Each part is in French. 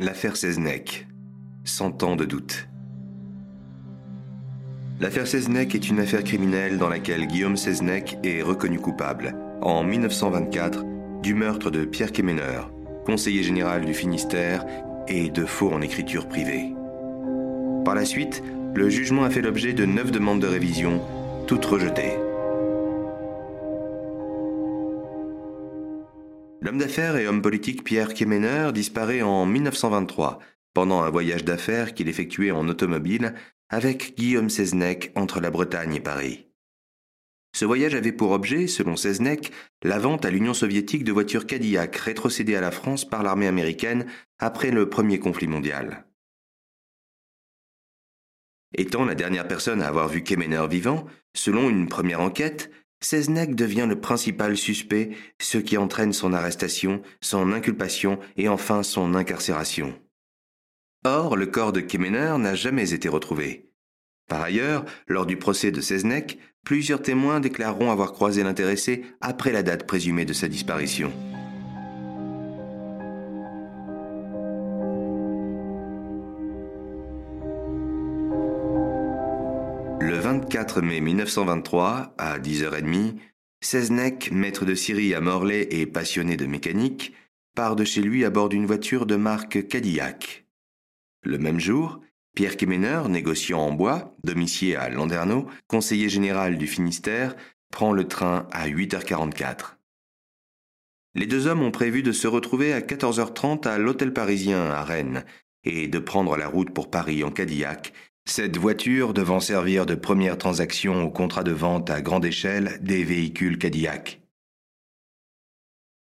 L'affaire Seznec. Cent ans de doute. L'affaire Seznec est une affaire criminelle dans laquelle Guillaume Seznec est reconnu coupable, en 1924, du meurtre de Pierre Quéméneur, conseiller général du Finistère, et de faux en écriture privée. Par la suite, le jugement a fait l'objet de neuf demandes de révision, toutes rejetées. L'homme d'affaires et homme politique Pierre Quéméneur disparaît en 1923 pendant un voyage d'affaires qu'il effectuait en automobile avec Guillaume Seznec entre la Bretagne et Paris. Ce voyage avait pour objet, selon Seznec, la vente à l'Union soviétique de voitures Cadillac rétrocédées à la France par l'armée américaine après le premier conflit mondial. Étant la dernière personne à avoir vu Quéméneur vivant, selon une première enquête, Seznec devient le principal suspect, ce qui entraîne son arrestation, son inculpation et enfin son incarcération. Or, le corps de Kemener n'a jamais été retrouvé. Par ailleurs, lors du procès de Seznec, plusieurs témoins déclareront avoir croisé l'intéressé après la date présumée de sa disparition. 24 mai 1923, à 10h30, Seznec, maître de Syrie à Morlaix et passionné de mécanique, part de chez lui à bord d'une voiture de marque Cadillac. Le même jour, Pierre Quéméneur, négociant en bois, domicilié à Landerneau, conseiller général du Finistère, prend le train à 8h44. Les deux hommes ont prévu de se retrouver à 14h30 à l'hôtel parisien à Rennes et de prendre la route pour Paris en Cadillac cette voiture devant servir de première transaction au contrat de vente à grande échelle des véhicules Cadillac.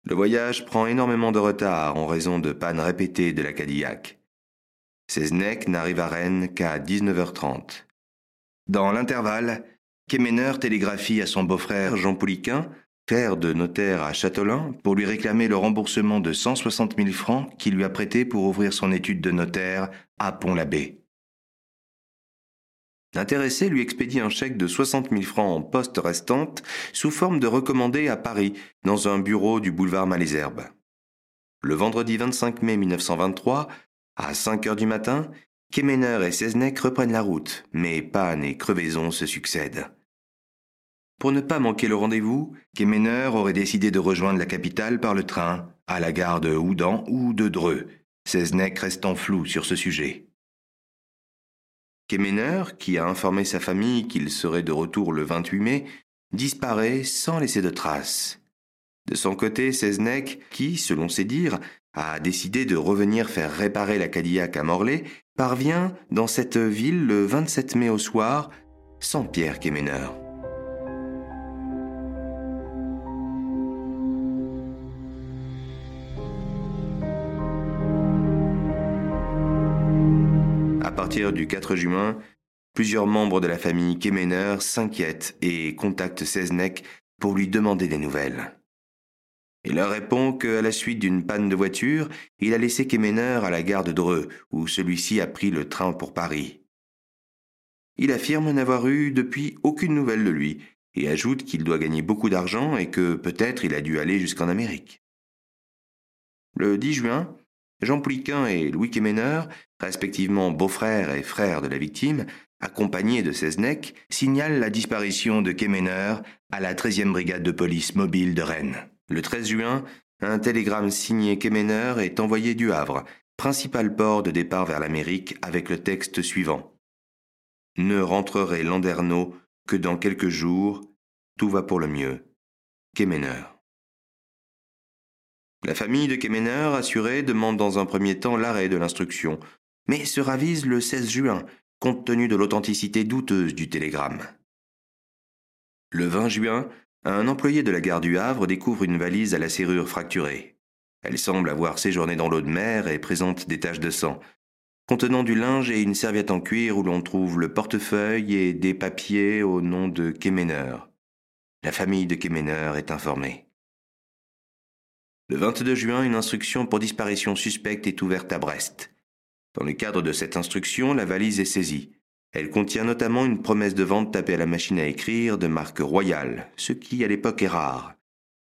Le voyage prend énormément de retard en raison de pannes répétées de la Cadillac. Seznec n'arrive à Rennes qu'à 19h30. Dans l'intervalle, Quéméneur télégraphie à son beau-frère Jean Pouliquin, père de notaire à Châtelain, pour lui réclamer le remboursement de 160 000 francs qu'il lui a prêté pour ouvrir son étude de notaire à Pont-l'Abbé. L'intéressé lui expédie un chèque de 60 000 francs en poste restante sous forme de recommandé à Paris, dans un bureau du boulevard Malesherbes. Le vendredi 25 mai 1923, à 5 heures du matin, Kemener et Seznec reprennent la route, mais panne et crevaison se succèdent. Pour ne pas manquer le rendez-vous, Kemener aurait décidé de rejoindre la capitale par le train, à la gare de Houdan ou de Dreux, Seznec restant flou sur ce sujet. Kemener, qui a informé sa famille qu'il serait de retour le 28 mai, disparaît sans laisser de traces. De son côté, Seznec, qui, selon ses dires, a décidé de revenir faire réparer la Cadillac à Morlaix, parvient dans cette ville le 27 mai au soir, sans Pierre Kemener. Partir du 4 juin, plusieurs membres de la famille Kemener s'inquiètent et contactent Seznec pour lui demander des nouvelles. Il leur répond qu'à la suite d'une panne de voiture, il a laissé Kemener à la gare de Dreux, où celui-ci a pris le train pour Paris. Il affirme n'avoir eu depuis aucune nouvelle de lui, et ajoute qu'il doit gagner beaucoup d'argent et que peut-être il a dû aller jusqu'en Amérique. Le 10 juin, Jean Pouliquin et Louis Kemener, respectivement beau-frère et frère de la victime, accompagnés de Seznec, signalent la disparition de Kemener à la 13e brigade de police mobile de Rennes. Le 13 juin, un télégramme signé Kemener est envoyé du Havre, principal port de départ vers l'Amérique, avec le texte suivant. Ne rentrerai Landerneau que dans quelques jours, tout va pour le mieux. Kemener. La famille de Kemener, assurée, demande dans un premier temps l'arrêt de l'instruction, mais se ravise le 16 juin, compte tenu de l'authenticité douteuse du télégramme. Le 20 juin, un employé de la gare du Havre découvre une valise à la serrure fracturée. Elle semble avoir séjourné dans l'eau de mer et présente des taches de sang, contenant du linge et une serviette en cuir où l'on trouve le portefeuille et des papiers au nom de Kemener. La famille de Kemener est informée. Le 22 juin, une instruction pour disparition suspecte est ouverte à Brest. Dans le cadre de cette instruction, la valise est saisie. Elle contient notamment une promesse de vente tapée à la machine à écrire de marque royale, ce qui à l'époque est rare,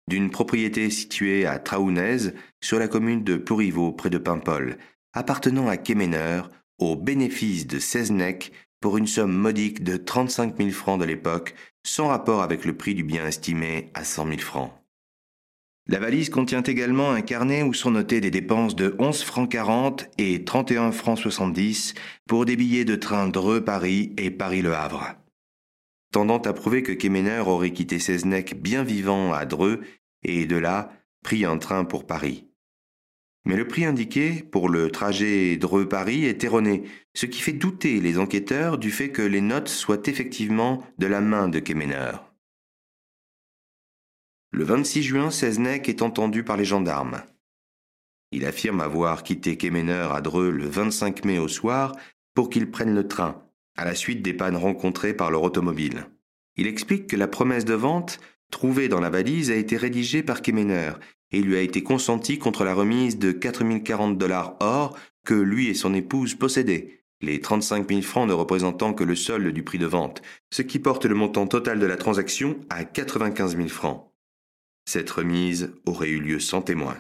d'une propriété située à Traounez, sur la commune de Plouriveau, près de Paimpol, appartenant à Kemener au bénéfice de Seznec pour une somme modique de 35 000 francs de l'époque, sans rapport avec le prix du bien estimé à 100 000 francs. La valise contient également un carnet où sont notées des dépenses de 11 francs 40 et 31 francs 70 pour des billets de train Dreux-Paris et Paris-Le Havre. Tendant à prouver que Kemener aurait quitté Seznec bien vivant à Dreux et de là pris un train pour Paris. Mais le prix indiqué pour le trajet Dreux-Paris est erroné, ce qui fait douter les enquêteurs du fait que les notes soient effectivement de la main de Kemener. Le 26 juin, Seznec est entendu par les gendarmes. Il affirme avoir quitté Kemener à Dreux le 25 mai au soir pour qu'il prenne le train, à la suite des pannes rencontrées par leur automobile. Il explique que la promesse de vente trouvée dans la valise a été rédigée par Kemener et lui a été consentie contre la remise de 4040 dollars or que lui et son épouse possédaient, les 35 000 francs ne représentant que le solde du prix de vente, ce qui porte le montant total de la transaction à 95 000 francs. Cette remise aurait eu lieu sans témoin.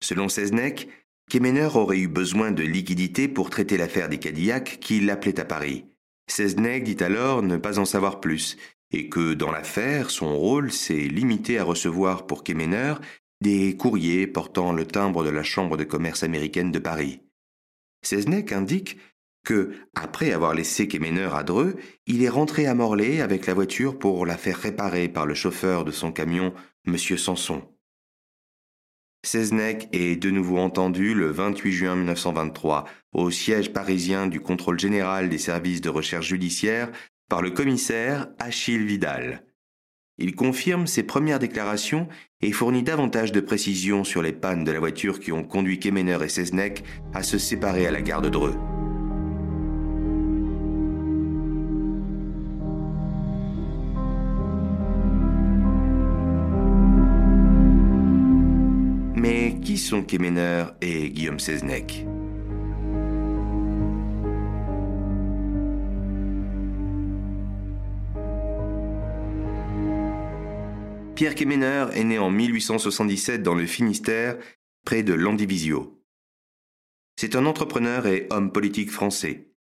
Selon Seznec, Kemener aurait eu besoin de liquidités pour traiter l'affaire des Cadillacs qui l'appelaient à Paris. Seznec dit alors ne pas en savoir plus et que dans l'affaire, son rôle s'est limité à recevoir pour Kemener des courriers portant le timbre de la Chambre de commerce américaine de Paris. Seznec indique que, après avoir laissé Kemener à Dreux, il est rentré à Morlaix avec la voiture pour la faire réparer par le chauffeur de son camion M. Sanson. Seznec est de nouveau entendu le 28 juin 1923 au siège parisien du contrôle général des services de recherche judiciaire par le commissaire Achille Vidal. Il confirme ses premières déclarations et fournit davantage de précisions sur les pannes de la voiture qui ont conduit Kemener et Seznec à se séparer à la gare de Dreux. Kemener et Guillaume Seznec Pierre Kemener est né en 1877 dans le Finistère, près de Landivisio. C'est un entrepreneur et homme politique français.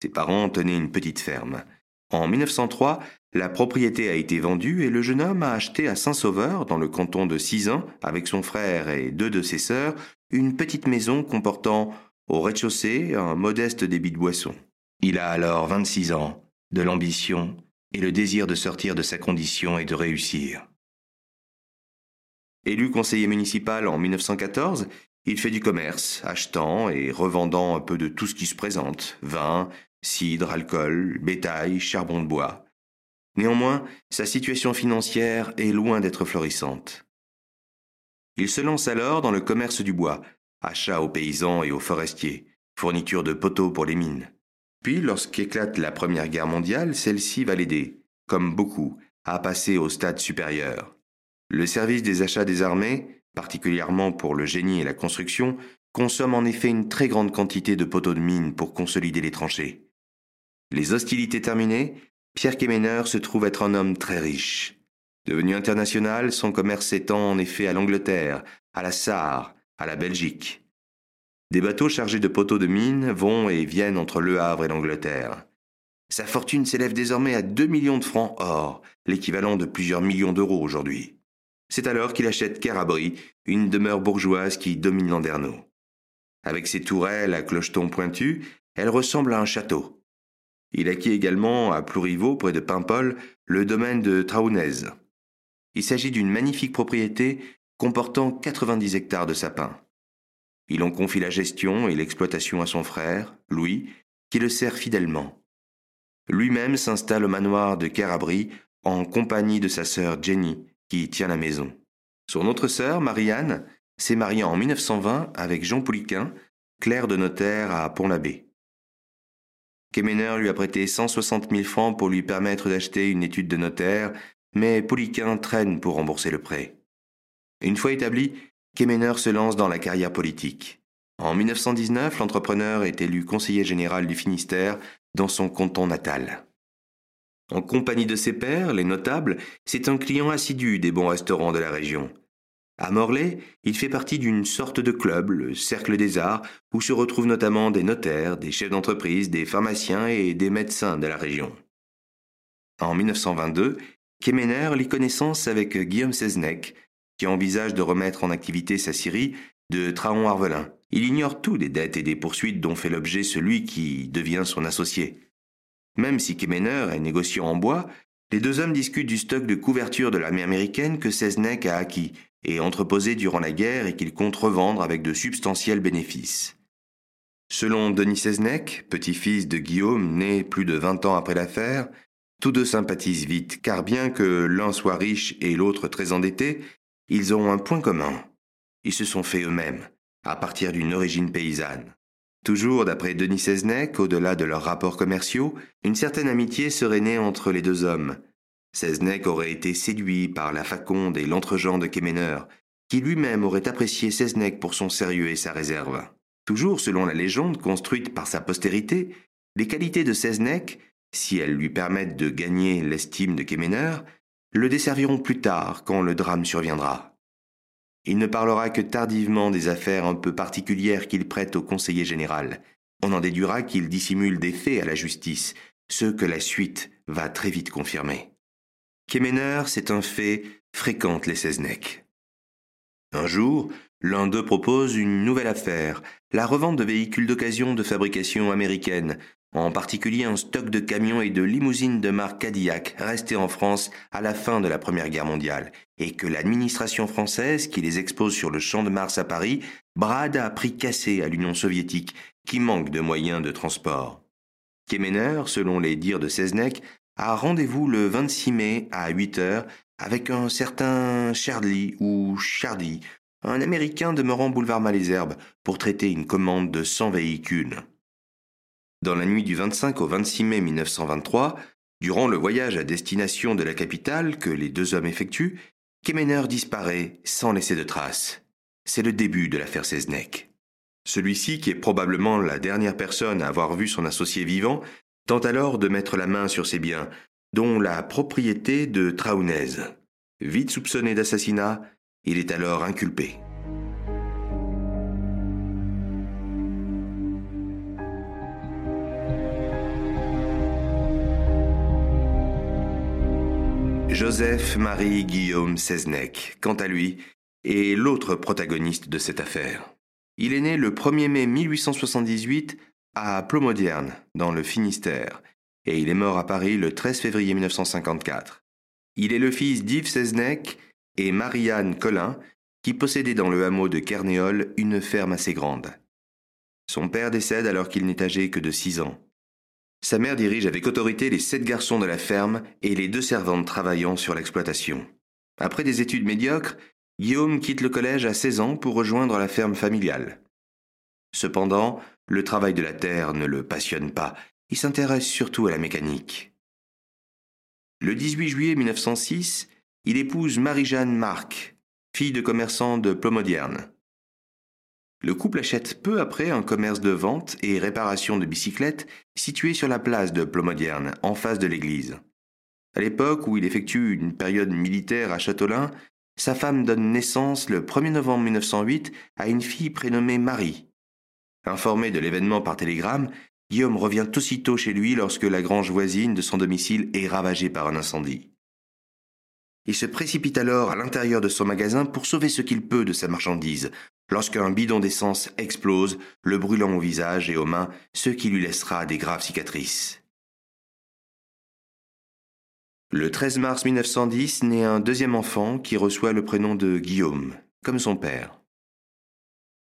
Ses parents tenaient une petite ferme. En 1903, la propriété a été vendue et le jeune homme a acheté à Saint-Sauveur, dans le canton de Sizun, avec son frère et deux de ses sœurs, une petite maison comportant au rez-de-chaussée un modeste débit de boisson. Il a alors 26 ans, de l'ambition et le désir de sortir de sa condition et de réussir. Élu conseiller municipal en 1914, il fait du commerce, achetant et revendant un peu de tout ce qui se présente, vin, cidre, alcool, bétail, charbon de bois. Néanmoins, sa situation financière est loin d'être florissante. Il se lance alors dans le commerce du bois, achat aux paysans et aux forestiers, fourniture de poteaux pour les mines. Puis, lorsqu'éclate la Première Guerre mondiale, celle-ci va l'aider, comme beaucoup, à passer au stade supérieur. Le service des achats des armées, particulièrement pour le génie et la construction, consomme en effet une très grande quantité de poteaux de mine pour consolider les tranchées. Les hostilités terminées, Pierre Kemener se trouve être un homme très riche. Devenu international, son commerce s'étend en effet à l'Angleterre, à la Sarre, à la Belgique. Des bateaux chargés de poteaux de mine vont et viennent entre Le Havre et l'Angleterre. Sa fortune s'élève désormais à 2 millions de francs or, l'équivalent de plusieurs millions d'euros aujourd'hui. C'est alors qu'il achète Carabry, une demeure bourgeoise qui domine Landerneau. Avec ses tourelles à clochetons pointus, elle ressemble à un château. Il acquit également à Plouriveau, près de Paimpol, le domaine de Traunez. Il s'agit d'une magnifique propriété comportant 90 hectares de sapins. Il en confie la gestion et l'exploitation à son frère, Louis, qui le sert fidèlement. Lui-même s'installe au manoir de Carabry en compagnie de sa sœur Jenny, qui tient la maison. Son autre sœur, Marianne, s'est mariée en 1920 avec Jean Pouliquin, clerc de notaire à Pont-l'Abbé. Kemener lui a prêté 160 000 francs pour lui permettre d'acheter une étude de notaire, mais Pouliquin traîne pour rembourser le prêt. Une fois établi, Kemener se lance dans la carrière politique. En 1919, l'entrepreneur est élu conseiller général du Finistère dans son canton natal. En compagnie de ses pairs, les notables, c'est un client assidu des bons restaurants de la région. À Morlaix, il fait partie d'une sorte de club, le Cercle des Arts, où se retrouvent notamment des notaires, des chefs d'entreprise, des pharmaciens et des médecins de la région. En 1922, Kemener lit connaissance avec Guillaume Seznec, qui envisage de remettre en activité sa scierie de Traon-Arvelin. Il ignore tout des dettes et des poursuites dont fait l'objet celui qui devient son associé. Même si Kemener est négociant en bois, les deux hommes discutent du stock de couverture de l'armée américaine que Seznec a acquis et entreposé durant la guerre et qu'il compte revendre avec de substantiels bénéfices. Selon Denis Seznec, petit-fils de Guillaume né plus de vingt ans après l'affaire, tous deux sympathisent vite, car bien que l'un soit riche et l'autre très endetté, ils ont un point commun. Ils se sont faits eux-mêmes, à partir d'une origine paysanne. Toujours d'après Denis Seznec, au-delà de leurs rapports commerciaux, une certaine amitié serait née entre les deux hommes. Seznec aurait été séduit par la faconde et l'entregent de Kemener, qui lui-même aurait apprécié Seznec pour son sérieux et sa réserve. Toujours selon la légende construite par sa postérité, les qualités de Seznec, si elles lui permettent de gagner l'estime de Kemener, le desserviront plus tard quand le drame surviendra. Il ne parlera que tardivement des affaires un peu particulières qu'il prête au conseiller général. On en déduira qu'il dissimule des faits à la justice, ce que la suite va très vite confirmer. Kemener, c'est un fait, fréquente les Seznec. Un jour, l'un d'eux propose une nouvelle affaire, la revente de véhicules d'occasion de fabrication américaine, en particulier un stock de camions et de limousines de marque Cadillac restés en France à la fin de la Première Guerre mondiale, et que l'administration française, qui les expose sur le champ de Mars à Paris, brade à prix cassé à l'Union soviétique, qui manque de moyens de transport. Kemener, selon les dires de Seznec, a rendez-vous le 26 mai à 8 heures avec un certain Shardley ou Chardy, un Américain demeurant boulevard Malesherbes, pour traiter une commande de 100 véhicules. Dans la nuit du 25 au 26 mai 1923, durant le voyage à destination de la capitale que les deux hommes effectuent, Kemener disparaît sans laisser de traces. C'est le début de l'affaire Seznec. Celui-ci, qui est probablement la dernière personne à avoir vu son associé vivant, tente alors de mettre la main sur ses biens, dont la propriété de Traunez. Vite soupçonné d'assassinat, il est alors inculpé. Joseph-Marie Guillaume Seznec, quant à lui, est l'autre protagoniste de cette affaire. Il est né le 1er mai 1878 à Plomodierne, dans le Finistère, et il est mort à Paris le 13 février 1954. Il est le fils d'Yves Seznec et Marianne Collin, qui possédaient dans le hameau de Kernéol une ferme assez grande. Son père décède alors qu'il n'est âgé que de six ans. Sa mère dirige avec autorité les sept garçons de la ferme et les deux servantes travaillant sur l'exploitation. Après des études médiocres, Guillaume quitte le collège à 16 ans pour rejoindre la ferme familiale. Cependant, le travail de la terre ne le passionne pas, il s'intéresse surtout à la mécanique. Le 18 juillet 1906, il épouse Marie-Jeanne Marc, fille de commerçant de Plomodierne. Le couple achète peu après un commerce de vente et réparation de bicyclettes situé sur la place de Plomodierne, en face de l'église. À l'époque où il effectue une période militaire à Châteaulin, sa femme donne naissance le 1er novembre 1908 à une fille prénommée Marie. Informé de l'événement par télégramme, Guillaume revient aussitôt chez lui lorsque la grange voisine de son domicile est ravagée par un incendie. Il se précipite alors à l'intérieur de son magasin pour sauver ce qu'il peut de sa marchandise, lorsqu'un bidon d'essence explose, le brûlant au visage et aux mains, ce qui lui laissera des graves cicatrices. Le 13 mars 1910 naît un deuxième enfant qui reçoit le prénom de Guillaume, comme son père.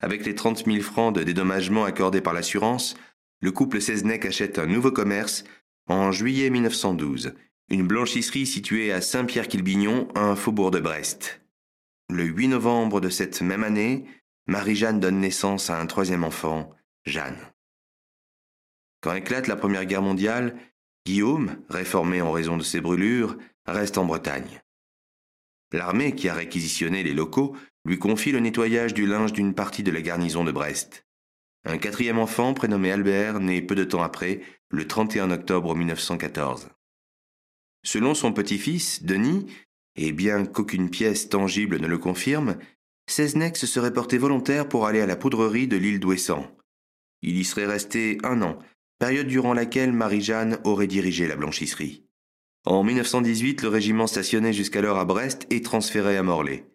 Avec les 30 000 francs de dédommagement accordés par l'assurance, le couple Seznec achète un nouveau commerce en juillet 1912, une blanchisserie située à Saint-Pierre-Quilbignon, un faubourg de Brest. Le 8 novembre de cette même année, Marie-Jeanne donne naissance à un troisième enfant, Jeanne. Quand éclate la Première Guerre mondiale, Guillaume, réformé en raison de ses brûlures, reste en Bretagne. L'armée qui a réquisitionné les locaux lui confie le nettoyage du linge d'une partie de la garnison de Brest. Un quatrième enfant, prénommé Albert, naît peu de temps après, le 31 octobre 1914. Selon son petit-fils, Denis, et bien qu'aucune pièce tangible ne le confirme, Seznec se serait porté volontaire pour aller à la poudrerie de l'île d'Ouessant. Il y serait resté un an, période durant laquelle Marie-Jeanne aurait dirigé la blanchisserie. En 1918, le régiment stationnait jusqu'alors à Brest et transféré à Morlaix.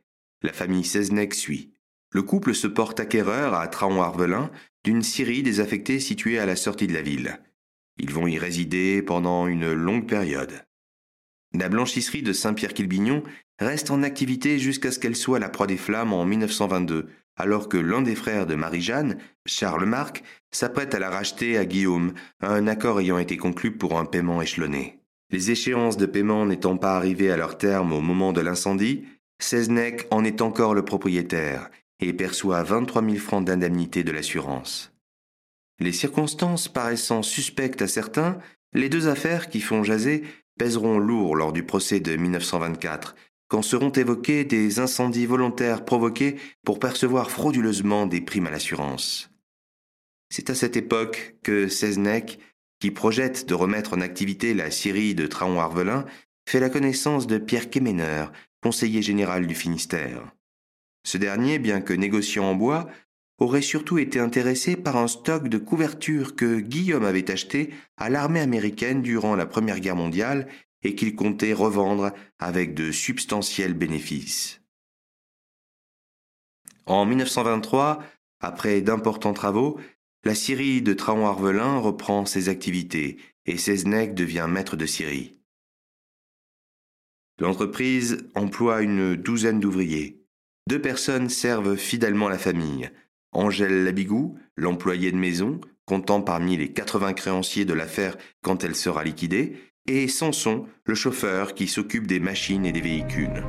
La famille Seznec suit. Le couple se porte acquéreur à Traon-Arvelin d'une scierie désaffectée située à la sortie de la ville. Ils vont y résider pendant une longue période. La blanchisserie de Saint-Pierre-Quilbignon reste en activité jusqu'à ce qu'elle soit la proie des flammes en 1922, alors que l'un des frères de Marie-Jeanne, Charles Marc, s'apprête à la racheter à Guillaume, un accord ayant été conclu pour un paiement échelonné. Les échéances de paiement n'étant pas arrivées à leur terme au moment de l'incendie, Seznec en est encore le propriétaire et perçoit 23 000 francs d'indemnité de l'assurance. Les circonstances paraissant suspectes à certains, les deux affaires qui font jaser pèseront lourd lors du procès de 1924, quand seront évoqués des incendies volontaires provoqués pour percevoir frauduleusement des primes à l'assurance. C'est à cette époque que Seznec, qui projette de remettre en activité la scierie de Traon-Arvelin, fait la connaissance de Pierre Quéméneur, conseiller général du Finistère. Ce dernier, bien que négociant en bois, aurait surtout été intéressé par un stock de couvertures que Guillaume avait acheté à l'armée américaine durant la Première Guerre mondiale et qu'il comptait revendre avec de substantiels bénéfices. En 1923, après d'importants travaux, la scierie de Traon-Arvelin reprend ses activités et Seznec devient maître de scierie. L'entreprise emploie une douzaine d'ouvriers. Deux personnes servent fidèlement la famille. Angèle Labigou, l'employé de maison, comptant parmi les 80 créanciers de l'affaire quand elle sera liquidée, et Samson, le chauffeur qui s'occupe des machines et des véhicules.